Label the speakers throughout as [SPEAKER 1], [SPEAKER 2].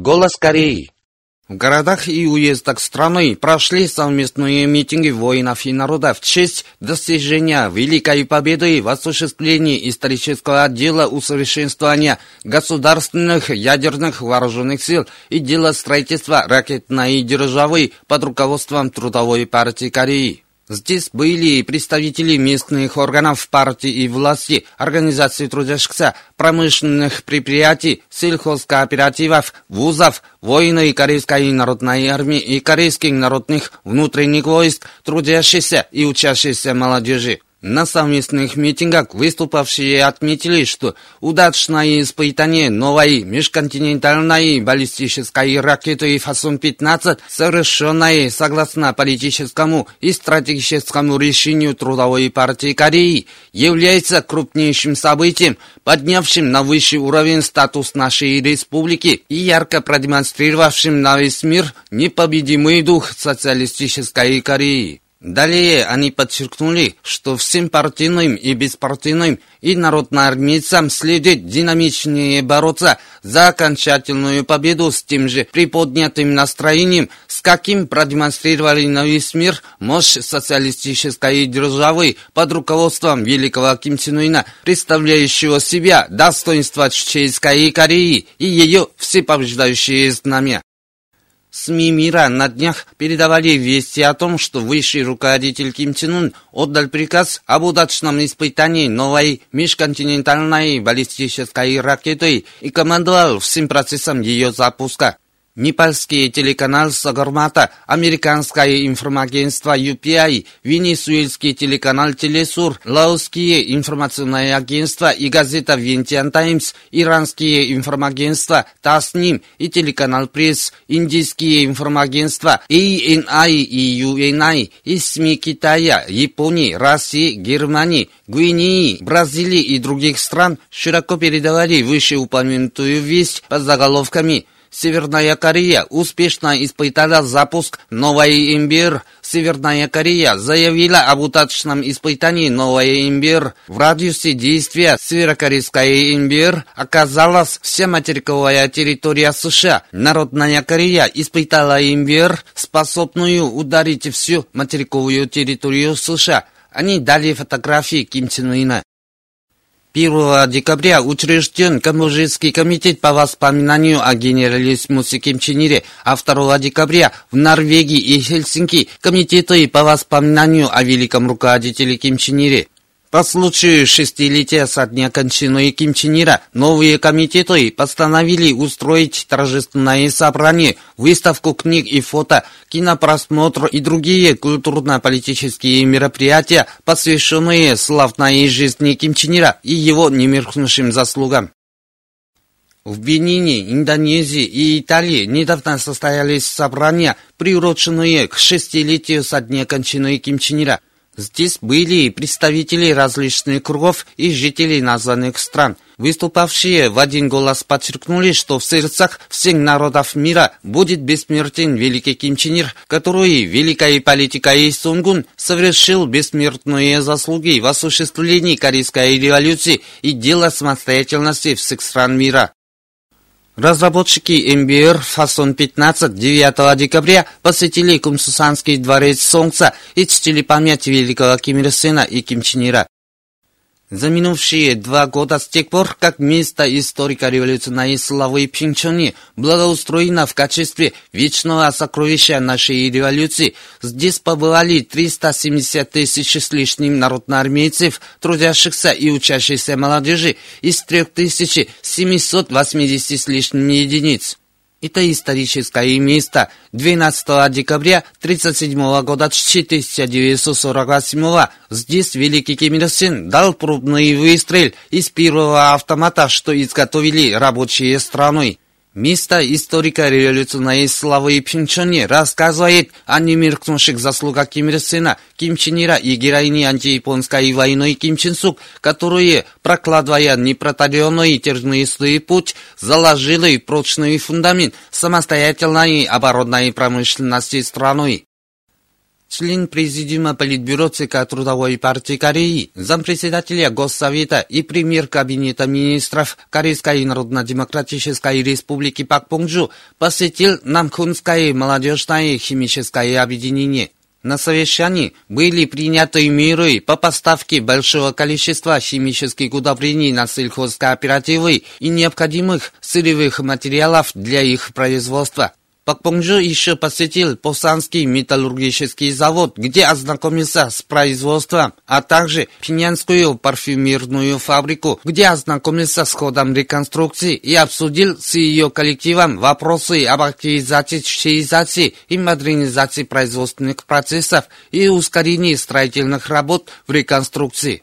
[SPEAKER 1] Голос Кореи. В городах и уездах страны прошли совместные митинги воинов и народа в честь достижения Великой Победы в осуществлении исторического отдела усовершенствования государственных ядерных вооруженных сил и дела строительства ракетной державы под руководством Трудовой партии Кореи. Здесь были представители местных органов партии и власти, организаций трудящихся, промышленных предприятий, сельхозкооперативов, вузов, воины Корейской народной армии и корейских народных внутренних войск, трудящихся и учащихся молодежи. На совместных митингах выступавшие отметили, что удачное испытание новой межконтинентальной баллистической ракеты «Фасон-15», совершенное согласно политическому и стратегическому решению Трудовой партии Кореи, является крупнейшим событием, поднявшим на высший уровень статус нашей республики и ярко продемонстрировавшим на весь мир непобедимый дух социалистической Кореи. Далее они подчеркнули, что всем партийным и беспартийным и народноармейцам следует динамичнее бороться за окончательную победу с тем же приподнятым настроением, с каким продемонстрировали на весь мир мощь социалистической державы под руководством великого Ким Чен Ына, представляющего себя достоинство Чеченской Кореи и ее всепобеждающее знамя. СМИ мира на днях передавали вести о том, что высший руководитель Ким Чен Ун отдал приказ об удачном испытании новой межконтинентальной баллистической ракеты и командовал всем процессом ее запуска. Непальский телеканал Сагармата, американское информагентство UPI, венесуэльский телеканал Телесур, лаосские информационные агентства и газета Вентиан Таймс, иранские информагентства Тасним и телеканал Пресс, индийские информагентства ANI и UNI и СМИ Китая, Японии, России, Германии, Гвинеи, Бразилии и других стран широко передавали вышеупомянутую весть под заголовками – Северная Корея успешно испытала запуск новой имбир. Северная Корея заявила об удачном испытании новой имбир. В радиусе действия северокорейской имбир оказалась вся материковая территория США. Народная Корея испытала имбир, способную ударить всю материковую территорию США. Они дали фотографии Ким Чен Ына. 1 декабря учрежден Камбоджийский комитет по воспоминанию о Ким Чен Ире, а 2 декабря в Норвегии и Хельсинки комитеты по воспоминанию о великом руководителе Ким Чен Ире. По случаю шестилетия со дня кончины Ким Чен Ира, новые комитеты постановили устроить торжественное собрание, выставку книг и фото, кинопросмотр и другие культурно-политические мероприятия, посвященные славной жизни Ким Чен Ира и его немеркнувшим заслугам. В Бенине, Индонезии и Италии недавно состоялись собрания, приуроченные к шестилетию со дня кончины Ким Чен Ира. Здесь были представители различных кругов и жителей названных стран. Выступавшие в один голос подчеркнули, что в сердцах всех народов мира будет бессмертен великий Ким Чен Ир, который великой политикой Сунгун совершил бессмертные заслуги в осуществлении Корейской революции и дела самостоятельности всех стран мира. Разработчики МБР «Фасон-15» 9 декабря посетили Кумсусанский дворец Солнца и чтили память великого Ким Ир Сена и Ким Чен Ира. За минувшие два года с тех пор, как место историко-революционной славы Пинчони благоустроено в качестве вечного сокровища нашей революции, здесь побывали 370 тысяч с лишним народноармейцев, трудящихся и учащихся молодежи из 3780 с лишним единиц. Это историческое место 12 декабря 1937 года 1948 здесь великий Ким Ир Сен дал пробный выстрел из первого автомата, что изготовили рабочие страны. Место историка революционной славы Пинчоне рассказывает о немеркнувших заслугах Ким Ир Сена, Ким Чен Ира и героини антияпонской войны Ким Чен Сук, которые, прокладывая непротаренный тернистый путь, заложили прочный фундамент самостоятельной оборонной промышленности страны. Член Президиума Политбюро ЦК Трудовой партии Кореи, зампредседателя Госсовета и премьер Кабинета министров Корейской Народно-Демократической Республики Пак Понджу посетил Намхунское молодежное химическое объединение. На совещании были приняты меры по поставке большого количества химических удобрений на сельхозкооперативы и необходимых сырьевых материалов для их производства. Пак Понджу еще посетил Посанский металлургический завод, где ознакомился с производством, а также Пинянскую парфюмерную фабрику, где ознакомился с ходом реконструкции и обсудил с ее коллективом вопросы об активизации и модернизации производственных процессов и ускорении строительных работ в реконструкции.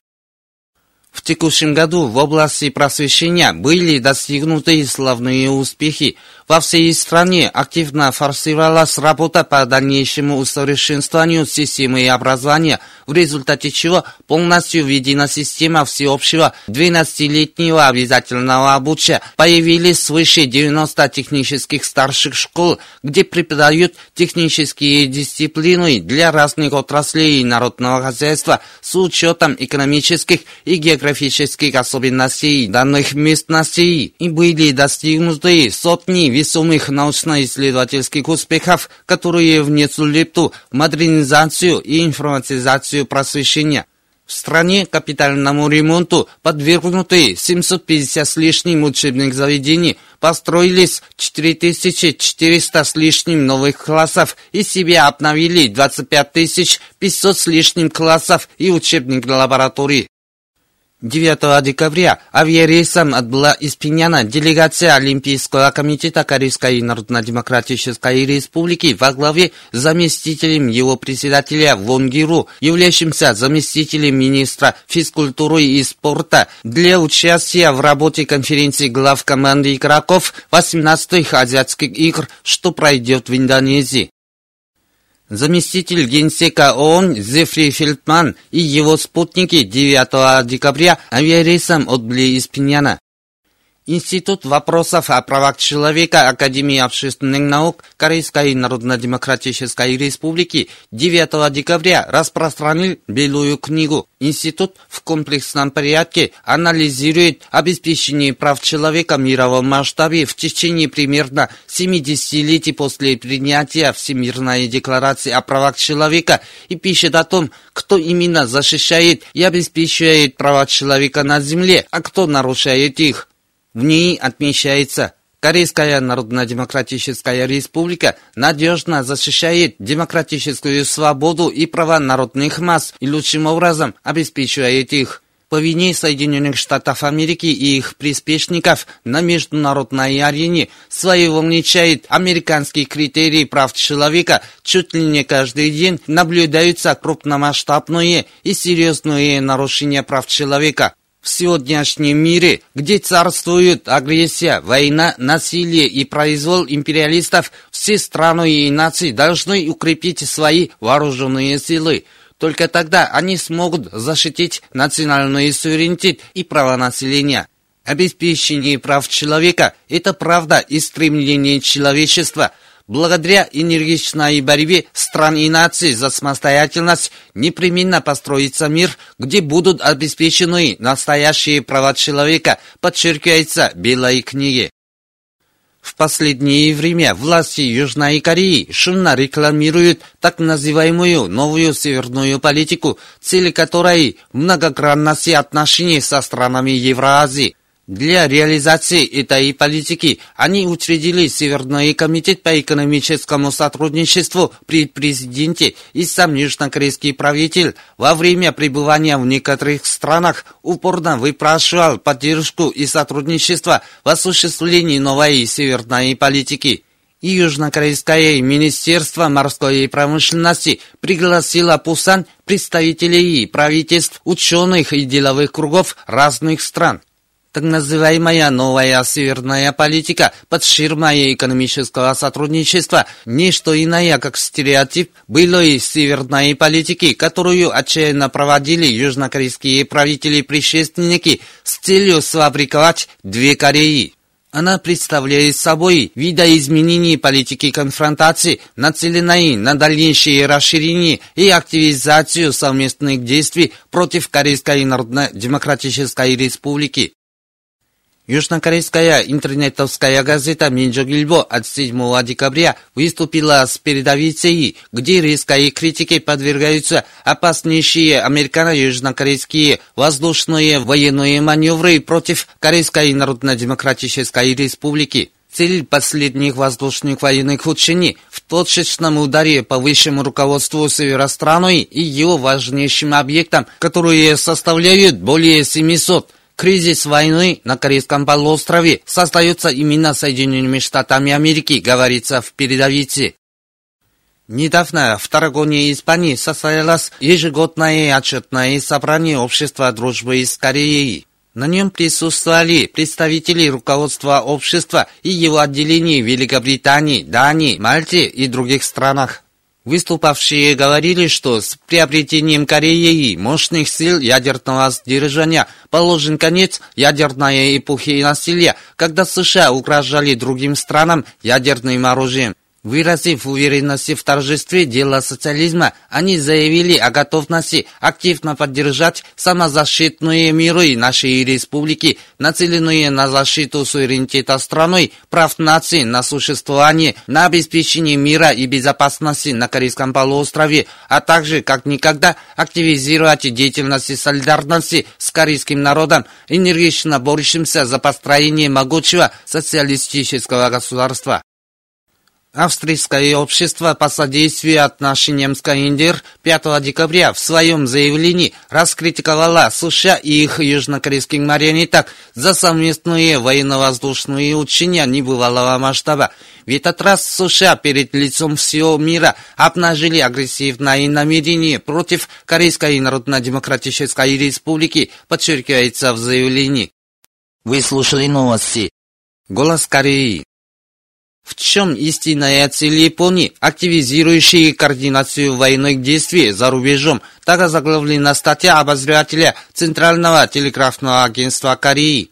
[SPEAKER 1] В текущем году в области просвещения были достигнуты славные успехи. Во всей стране активно форсировалась работа по дальнейшему усовершенствованию системы образования, в результате чего полностью введена система всеобщего 12-летнего обязательного обучения. Появились свыше 90 технических старших школ, где преподают технические дисциплины для разных отраслей народного хозяйства с учетом экономических и географических особенностей данных местностей и были достигнуты сотни весомых научно-исследовательских успехов, которые внесут лепту в модернизацию и информатизацию просвещения. В стране капитальному ремонту подвергнуты 750 с лишним учебных заведений, построились 4400 с лишним новых классов и себе обновили 25 500 с лишним классов и учебных лабораторий. 9 декабря авиарейсом отбыла из Пиняна делегация Олимпийского комитета Корейской Народно-Демократической Республики во главе с заместителем его председателя Вонгиру, являющимся заместителем министра физкультуры и спорта, для участия в работе конференции глав команды игроков 18-х азиатских игр, что пройдет в Индонезии. Заместитель генсека ООН Зефри Фельдман и его спутники 9 декабря авиарейсом отбыли из Пиняна. Институт вопросов о правах человека Академии общественных наук Корейской Народно-Демократической Республики 9 декабря распространил Белую книгу. Институт в комплексном порядке анализирует обеспечение прав человека в мировом масштабе в течение примерно 70 летий после принятия Всемирной декларации о правах человека и пишет о том, кто именно защищает и обеспечивает права человека на Земле, а кто нарушает их. В ней отмечается, Корейская Народно-Демократическая Республика надежно защищает демократическую свободу и права народных масс и лучшим образом обеспечивает их. По вине Соединенных Штатов Америки и их приспешников на международной арене своего вничает американские критерии прав человека. Чуть ли не каждый день наблюдаются крупномасштабные и серьезные нарушения прав человека в сегодняшнем мире, где царствует агрессия, война, насилие и произвол империалистов, все страны и нации должны укрепить свои вооруженные силы. Только тогда они смогут защитить национальный суверенитет и права населения. Обеспечение прав человека – это правда и стремление человечества – Благодаря энергичной борьбе стран и наций за самостоятельность непременно построится мир, где будут обеспечены настоящие права человека, подчеркивается Белой книге. В последнее время власти Южной Кореи шумно рекламируют так называемую новую северную политику, цель которой многогранности отношений со странами Евразии. Для реализации этой политики они учредили Северный комитет по экономическому сотрудничеству при президенте и сам южнокорейский правитель во время пребывания в некоторых странах упорно выпрашивал поддержку и сотрудничество в осуществлении новой северной политики. И Южнокорейское министерство морской промышленности пригласило Пусан представителей правительств, ученых и деловых кругов разных стран так называемая новая северная политика под ширмой экономического сотрудничества – не что иное, как стереотип былой северной политики, которую отчаянно проводили южнокорейские правители-предшественники с целью сфабриковать две Кореи. Она представляет собой видоизменение политики конфронтации, нацеленной на дальнейшее расширение и активизацию совместных действий против Корейской Народно-Демократической Республики. Южнокорейская интернетовская газета «Минджогильбо» от 7 декабря выступила с передовицей, где резкой критике подвергаются опаснейшие американо-южнокорейские воздушные военные маневры против Корейской Народно-Демократической Республики. Цель последних воздушных военных учений в точечном ударе по высшему руководству северо и его важнейшим объектам, которые составляют более 700 Кризис войны на Корейском полуострове создается именно Соединенными Штатами Америки, говорится в передовице. Недавно в Тарагоне, Испании, состоялось ежегодное отчетное собрание Общества дружбы с Кореей. На нем присутствовали представители руководства общества и его отделений в Великобритании, Дании, Мальте и других странах. Выступавшие говорили, что с приобретением Кореей мощных сил ядерного сдержания положен конец ядерной эпохи насилия, когда США угрожали другим странам ядерным оружием. Выразив уверенность в торжестве дела социализма, они заявили о готовности активно поддержать самозащитные миры нашей республики, нацеленные на защиту суверенитета страны, прав нации на существование, на обеспечение мира и безопасности на Корейском полуострове, а также, как никогда, активизировать деятельность солидарности с корейским народом, энергично борющимся за построение могучего социалистического государства. Австрийское общество по содействию отношениям с Каиндер 5 декабря в своем заявлении раскритиковало США и их южнокорейских марионеток за совместные военно-воздушные учения небывалого масштаба. В этот раз США перед лицом всего мира обнажили агрессивное намерение против Корейской Народно-Демократической Республики, подчеркивается в заявлении. Вы слушали новости. Голос Кореи. В чем истинная цель Японии, активизирующая координацию военных действий за рубежом, так заглавлена статья обозревателя Центрального телеграфного агентства Кореи.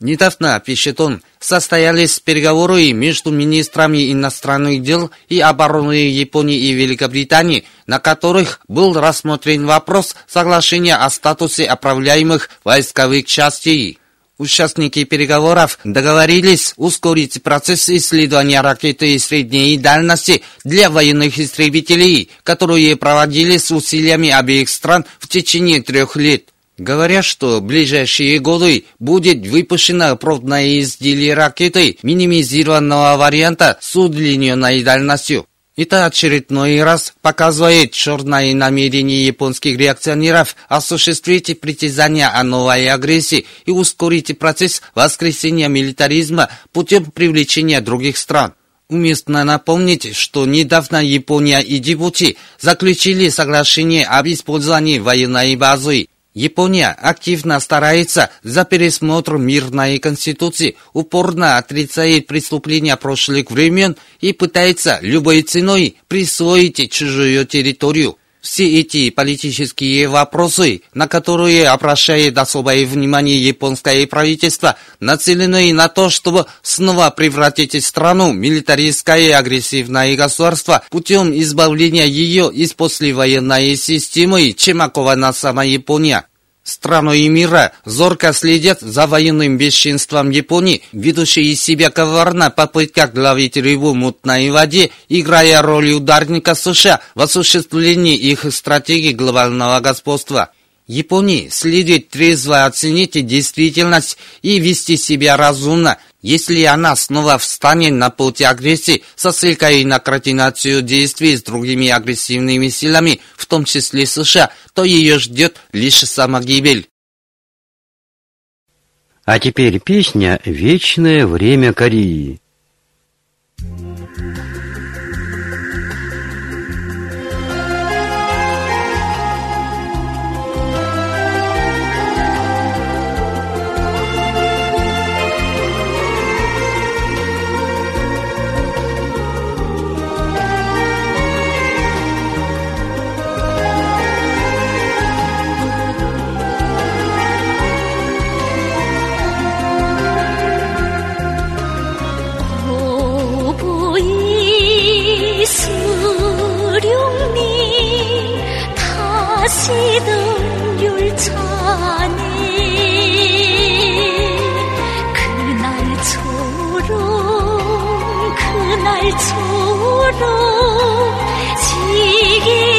[SPEAKER 1] Недавно, пишет он, состоялись переговоры между министрами иностранных дел и обороны Японии и Великобритании, на которых был рассмотрен вопрос соглашения о статусе отправляемых войсковых частей. Участники переговоров договорились ускорить процесс исследования ракеты средней дальности для военных истребителей, которые проводились усилиями обеих стран в течение трех лет. Говорят, что в ближайшие годы будет выпущено пробное изделие ракеты минимизированного варианта с удлиненной дальностью. Это очередной раз показывает черное намерение японских реакционеров осуществить притязания о новой агрессии и ускорить процесс воскресения милитаризма путем привлечения других стран. Уместно напомнить, что недавно Япония и Джибути заключили соглашение об использовании военной базы Япония активно старается за пересмотр мирной конституции, упорно отрицает преступления прошлых времен и пытается любой ценой присвоить чужую территорию. Все эти политические вопросы, на которые обращает особое внимание японское правительство, нацелены на то, чтобы снова превратить страну в милитаристское агрессивное государство путем избавления ее из послевоенной системы, чем окована сама Япония. Страны мира зорко следят за военным бесчинством Японии, ведущей из себя коварно попытках ловить рыбу в мутной воде, играя роль ударника США в осуществлении их стратегии глобального господства. Японии следует трезво оценить действительность и вести себя разумно, если она снова встанет на пути агрессии со ссылкой на координацию действий с другими агрессивными силами, в том числе США, то ее ждет лишь самогибель.
[SPEAKER 2] А теперь песня «Вечное время Кореи».
[SPEAKER 3] 달리던 열차니 그날처럼 그날처럼 지게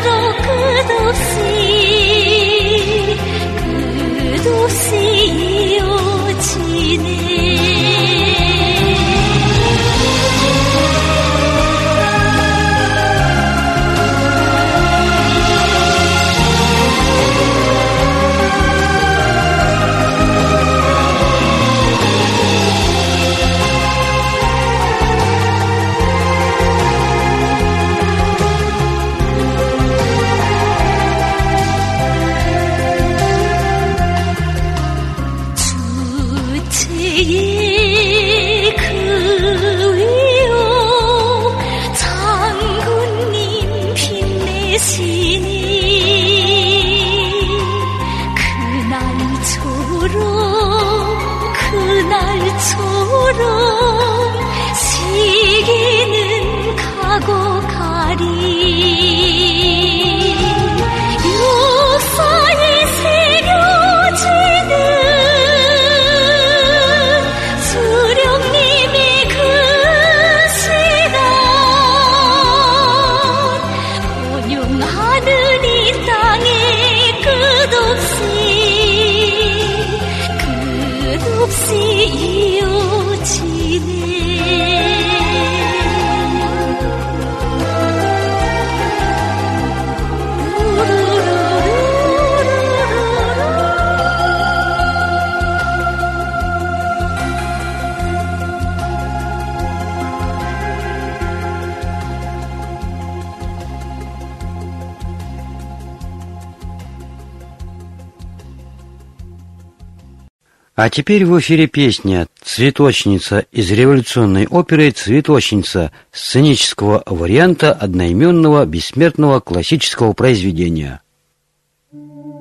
[SPEAKER 3] 그도시 그도시 오지네
[SPEAKER 2] А теперь в эфире песня «Цветочница» из революционной оперы «Цветочница» сценического варианта одноименного бессмертного классического произведения.
[SPEAKER 4] Голос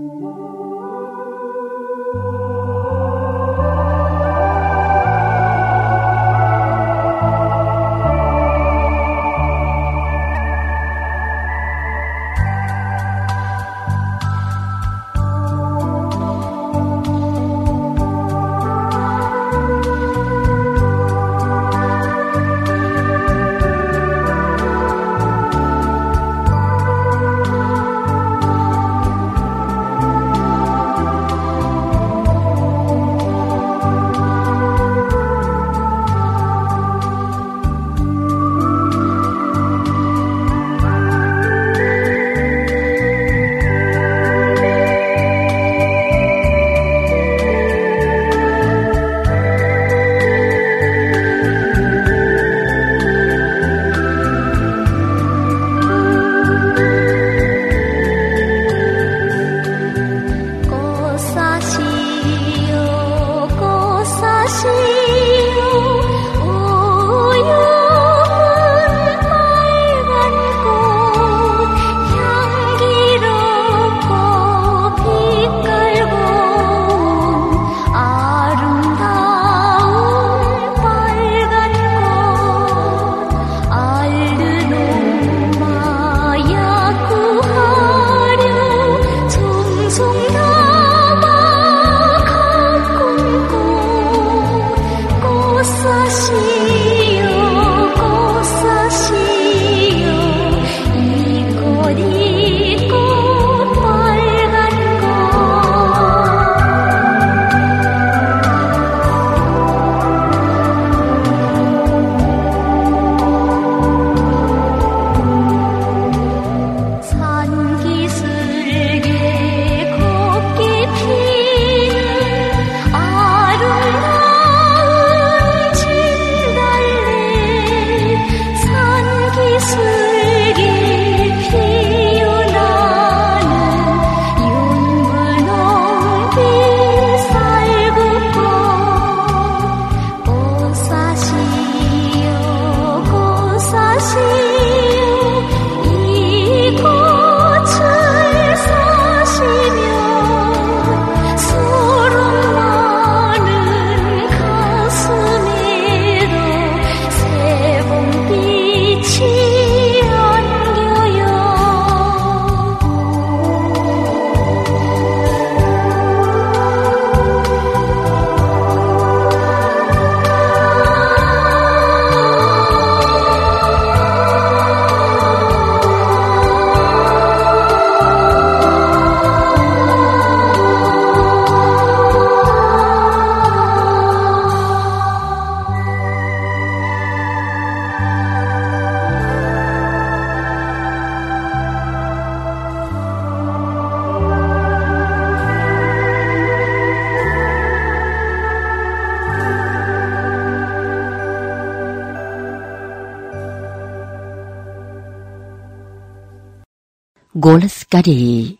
[SPEAKER 4] Кореи.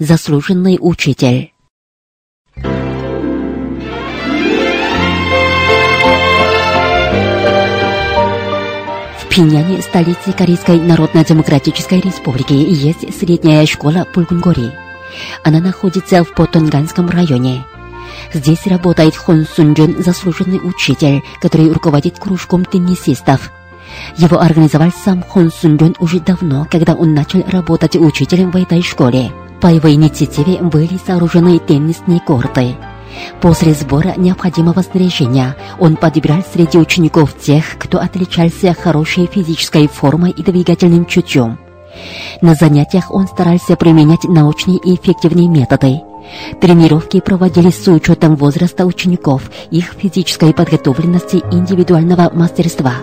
[SPEAKER 4] Заслуженный учитель. В Пиняне, столице Корейской Народно-Демократической Республики, есть средняя школа Пулгунгори. Она находится в Потонганском районе. Здесь работает Хон Сунджун, заслуженный учитель, который руководит кружком теннисистов. Его организовал сам Хон Сунджун уже давно, когда он начал работать учителем в этой школе. По его инициативе были сооружены теннисные корты. После сбора необходимого снаряжения он подбирал среди учеников тех, кто отличался хорошей физической формой и двигательным чутьем. На занятиях он старался применять научные и эффективные методы. Тренировки проводились с учетом возраста учеников, их физической подготовленности и индивидуального мастерства.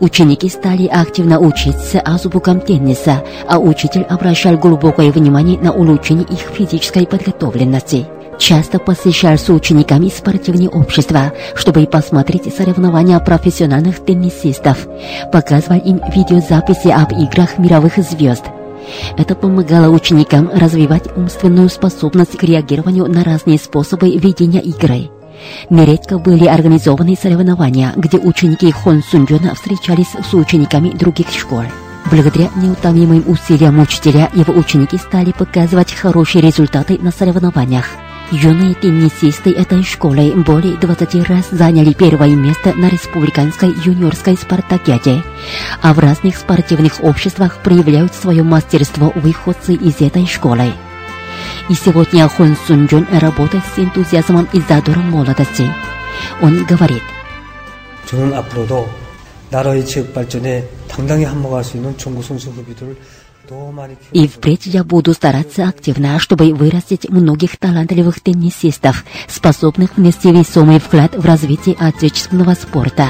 [SPEAKER 4] Ученики стали активно учиться азбукам тенниса, а учитель обращал глубокое внимание на улучшение их физической подготовленности. Часто посещал с учениками спортивные общества, чтобы посмотреть соревнования профессиональных теннисистов, показывал им видеозаписи об играх мировых звезд. Это помогало ученикам развивать умственную способность к реагированию на разные способы ведения игры. Нередко были организованы соревнования, где ученики Хон Сунджона встречались с учениками других школ. Благодаря неутомимым усилиям учителя, его ученики стали показывать хорошие результаты на соревнованиях. Юные теннисисты этой школы более 20 раз заняли первое место на республиканской юниорской спартакиаде, а в разных спортивных обществах проявляют свое мастерство выходцы из этой школы. И сегодня Хон Сунджун работает с энтузиазмом и задором молодости. Он говорит,
[SPEAKER 5] 저는 앞으로도 나라의 체육 발전에 당당히 한몫할 수 있는 중국 선수 후비들을
[SPEAKER 4] и впредь я буду стараться активно, чтобы вырастить многих талантливых теннисистов, способных внести весомый вклад в развитие отечественного спорта.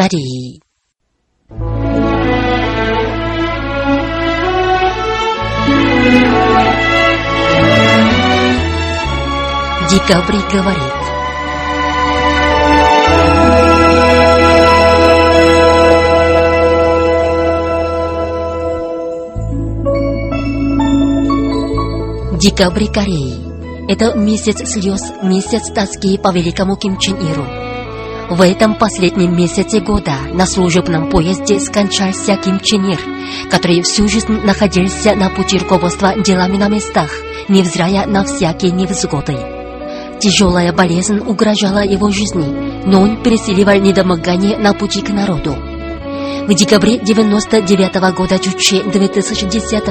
[SPEAKER 4] Кореи. Декабрь говорит. Декабрь Кореи. Это месяц слез, месяц тоски по великому Ким Чен Иру. В этом последнем месяце года на служебном поезде скончался Ким Чен Ир, который всю жизнь находился на пути руководства делами на местах, невзирая на всякие невзгоды. Тяжелая болезнь угрожала его жизни, но он переселивал недомогание на пути к народу. В декабре 99 -го года Чуче 2010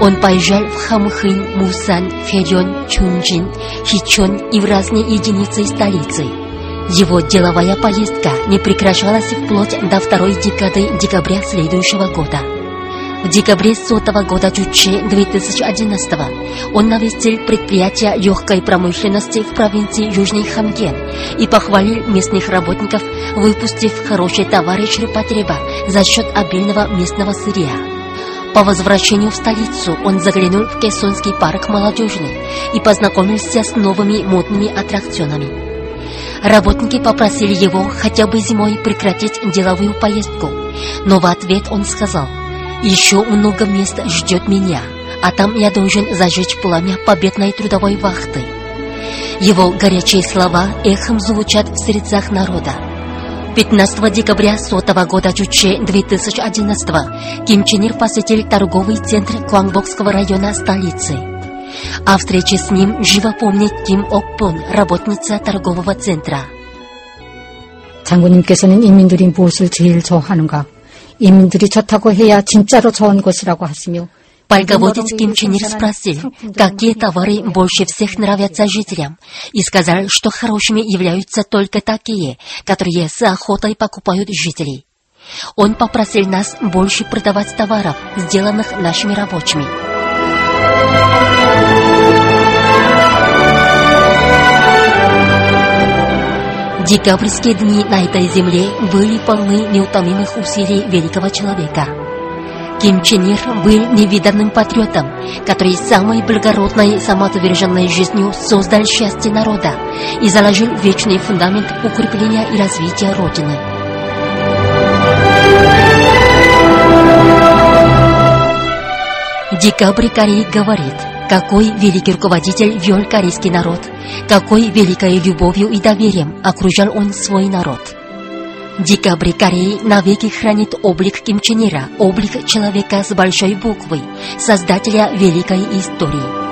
[SPEAKER 4] он поезжал в Хамхын, Мусан, Федон, Чунджин, Хичон и в разные единицы столицы. Его деловая поездка не прекращалась вплоть до второй декады декабря следующего года. В декабре сотого года Чуче 2011 он навестил предприятия легкой промышленности в провинции Южный Хамген и похвалил местных работников, выпустив хорошие товары ширпотреба за счет обильного местного сырья. По возвращению в столицу он заглянул в Кессонский парк молодежный и познакомился с новыми модными аттракционами. Работники попросили его хотя бы зимой прекратить деловую поездку, но в ответ он сказал, Еще много мест ждет меня, а там я должен зажечь пламя победной трудовой вахты. Его горячие слова эхом звучат в сердцах народа. 15 декабря сотого года Чуче 2011 Ким Чен Ир посетил торговый центр Куангбокского района столицы. О встрече с ним живо помнит Ким Окпун, работница торгового центра.
[SPEAKER 6] 장군님께서는 인민들이 무엇을 제일 좋아하는가? 인민들이 좋다고 해야 진짜로 좋은 것이라고 하시며
[SPEAKER 4] Полководец Ким Чен Ир спросил, какие товары больше всех нравятся жителям, и сказал, что хорошими являются только такие, которые с охотой покупают жители. Он попросил нас больше продавать товаров, сделанных нашими рабочими. Декабрьские дни на этой земле были полны неутомимых усилий великого человека. Ким Чен Ир был невиданным патриотом, который самой благородной самоотверженной жизнью создал счастье народа и заложил вечный фундамент укрепления и развития Родины. Декабрь Кореи говорит, какой великий руководитель вел корейский народ, какой великой любовью и доверием окружал он свой народ. Декабрь Кореи навеки хранит облик Ким Чен Ира, облик человека с большой буквы, создателя великой истории.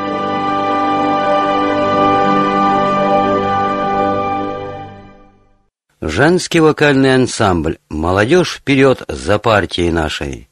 [SPEAKER 2] Женский вокальный ансамбль «Молодежь вперед за партией нашей».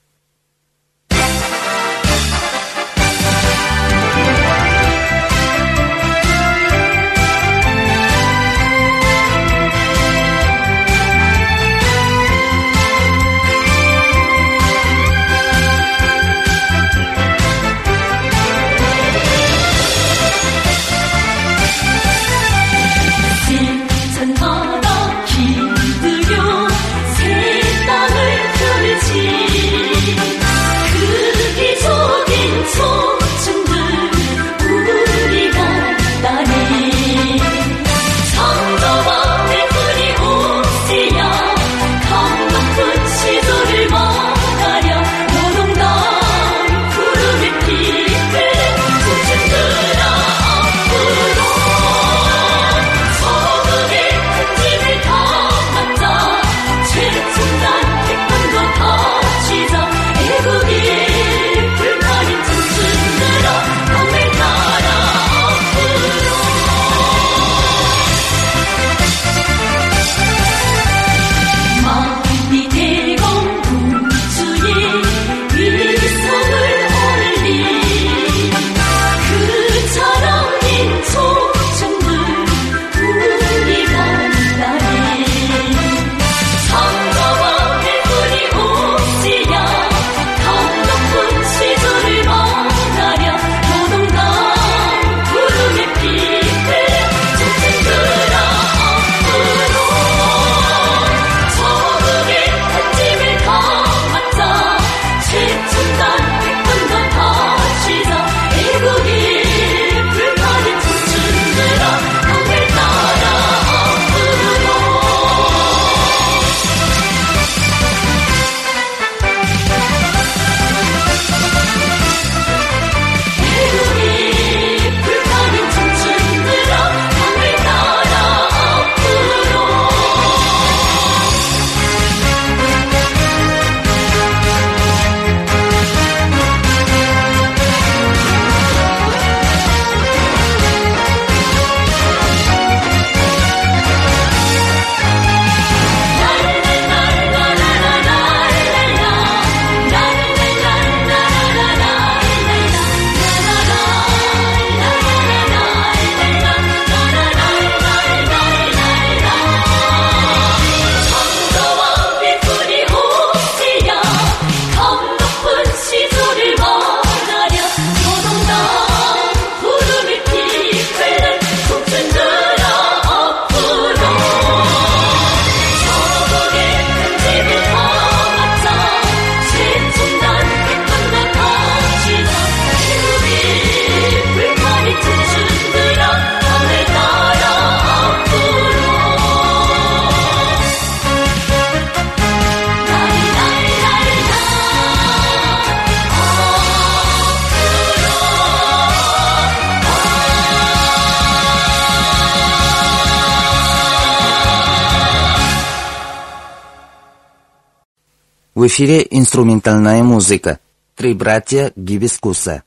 [SPEAKER 7] Эфире инструментальная музыка. Три братья Гибискуса.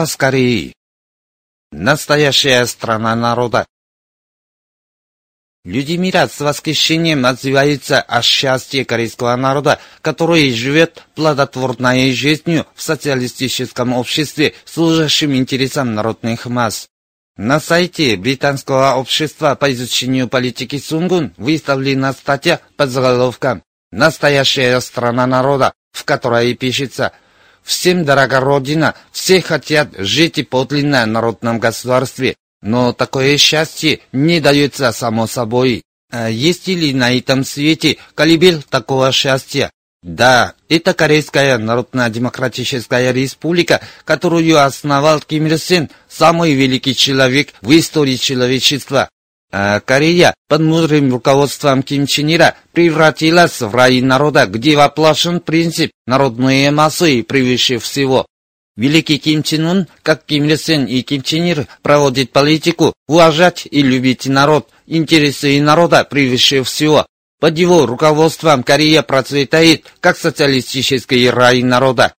[SPEAKER 1] Голос Кореи. Настоящая страна народа. Люди мира с восхищением отзываются о счастье корейского народа, который живет плодотворной жизнью в социалистическом обществе, служащем интересам народных масс. На сайте британского общества по изучению политики Сунгун выставлена статья под заголовком «Настоящая страна народа», в которой пишется «Всем дорога Родина, все хотят жить и подлинно народном государстве, но такое счастье не дается само собой. А есть ли на этом свете колыбель такого счастья? Да, это Корейская Народно-Демократическая Республика, которую основал Ким Ир Сен, самый великий человек в истории человечества. А Корея под мудрым руководством Ким Чен Ира превратилась в рай народа, где воплощен принцип «народные массы превыше всего». Великий Ким Чен Ун, как Ким Ир Сен и Ким Чен Ир, проводит политику уважать и любить народ, интересы народа превыше всего. Под его руководством Корея процветает, как социалистический рай народа.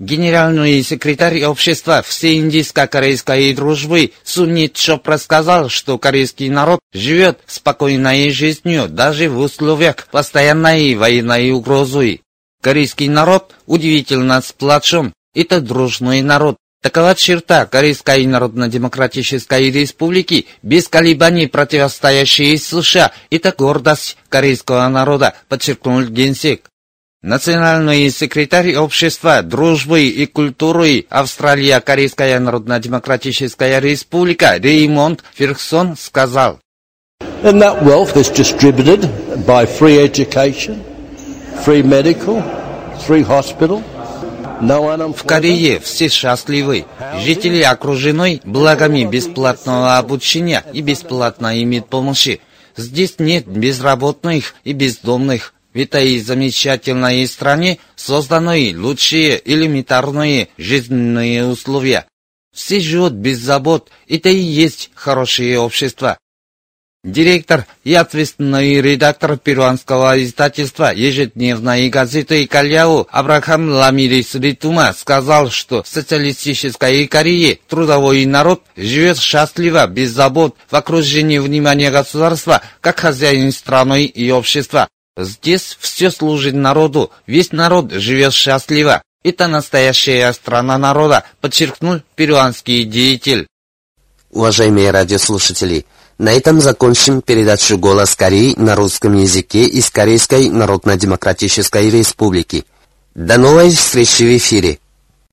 [SPEAKER 1] Генеральный секретарь общества всеиндийско-корейской дружбы Сунит Шоп рассказал, что корейский народ живет спокойной жизнью даже в условиях постоянной военной угрозы. Корейский народ удивительно сплочен, это дружный народ. Такова черта Корейской Народно-Демократической Республики, без колебаний противостоящей США. Это гордость корейского народа, подчеркнул генсек. Национальный секретарь Общества дружбы и культуры Австралия Корейская Народно-Демократическая Республика Реймонд Фергсон сказал.
[SPEAKER 8] And that wealth is distributed by free education, free medical, free hospital,
[SPEAKER 1] в Корее все счастливы. Жители окружены благами бесплатного обучения и бесплатной медпомощи. Здесь нет безработных и бездомных. В этой замечательной стране созданы лучшие элементарные жизненные условия. Все живут без забот. Это и есть хорошее общество. Директор и ответственный редактор перуанского издательства ежедневной газеты «Кальяу» Абрахам Ламирис Ритума сказал, что в социалистической Корее трудовой народ живет счастливо, без забот, в окружении внимания государства, как хозяин страны и общества. Здесь все служит народу, весь народ живет счастливо. Это настоящая страна народа, подчеркнул перуанский деятель.
[SPEAKER 7] Уважаемые радиослушатели, на этом закончим передачу «Голос Кореи» на русском языке из Корейской Народно-Демократической Республики. До новой встречи в эфире!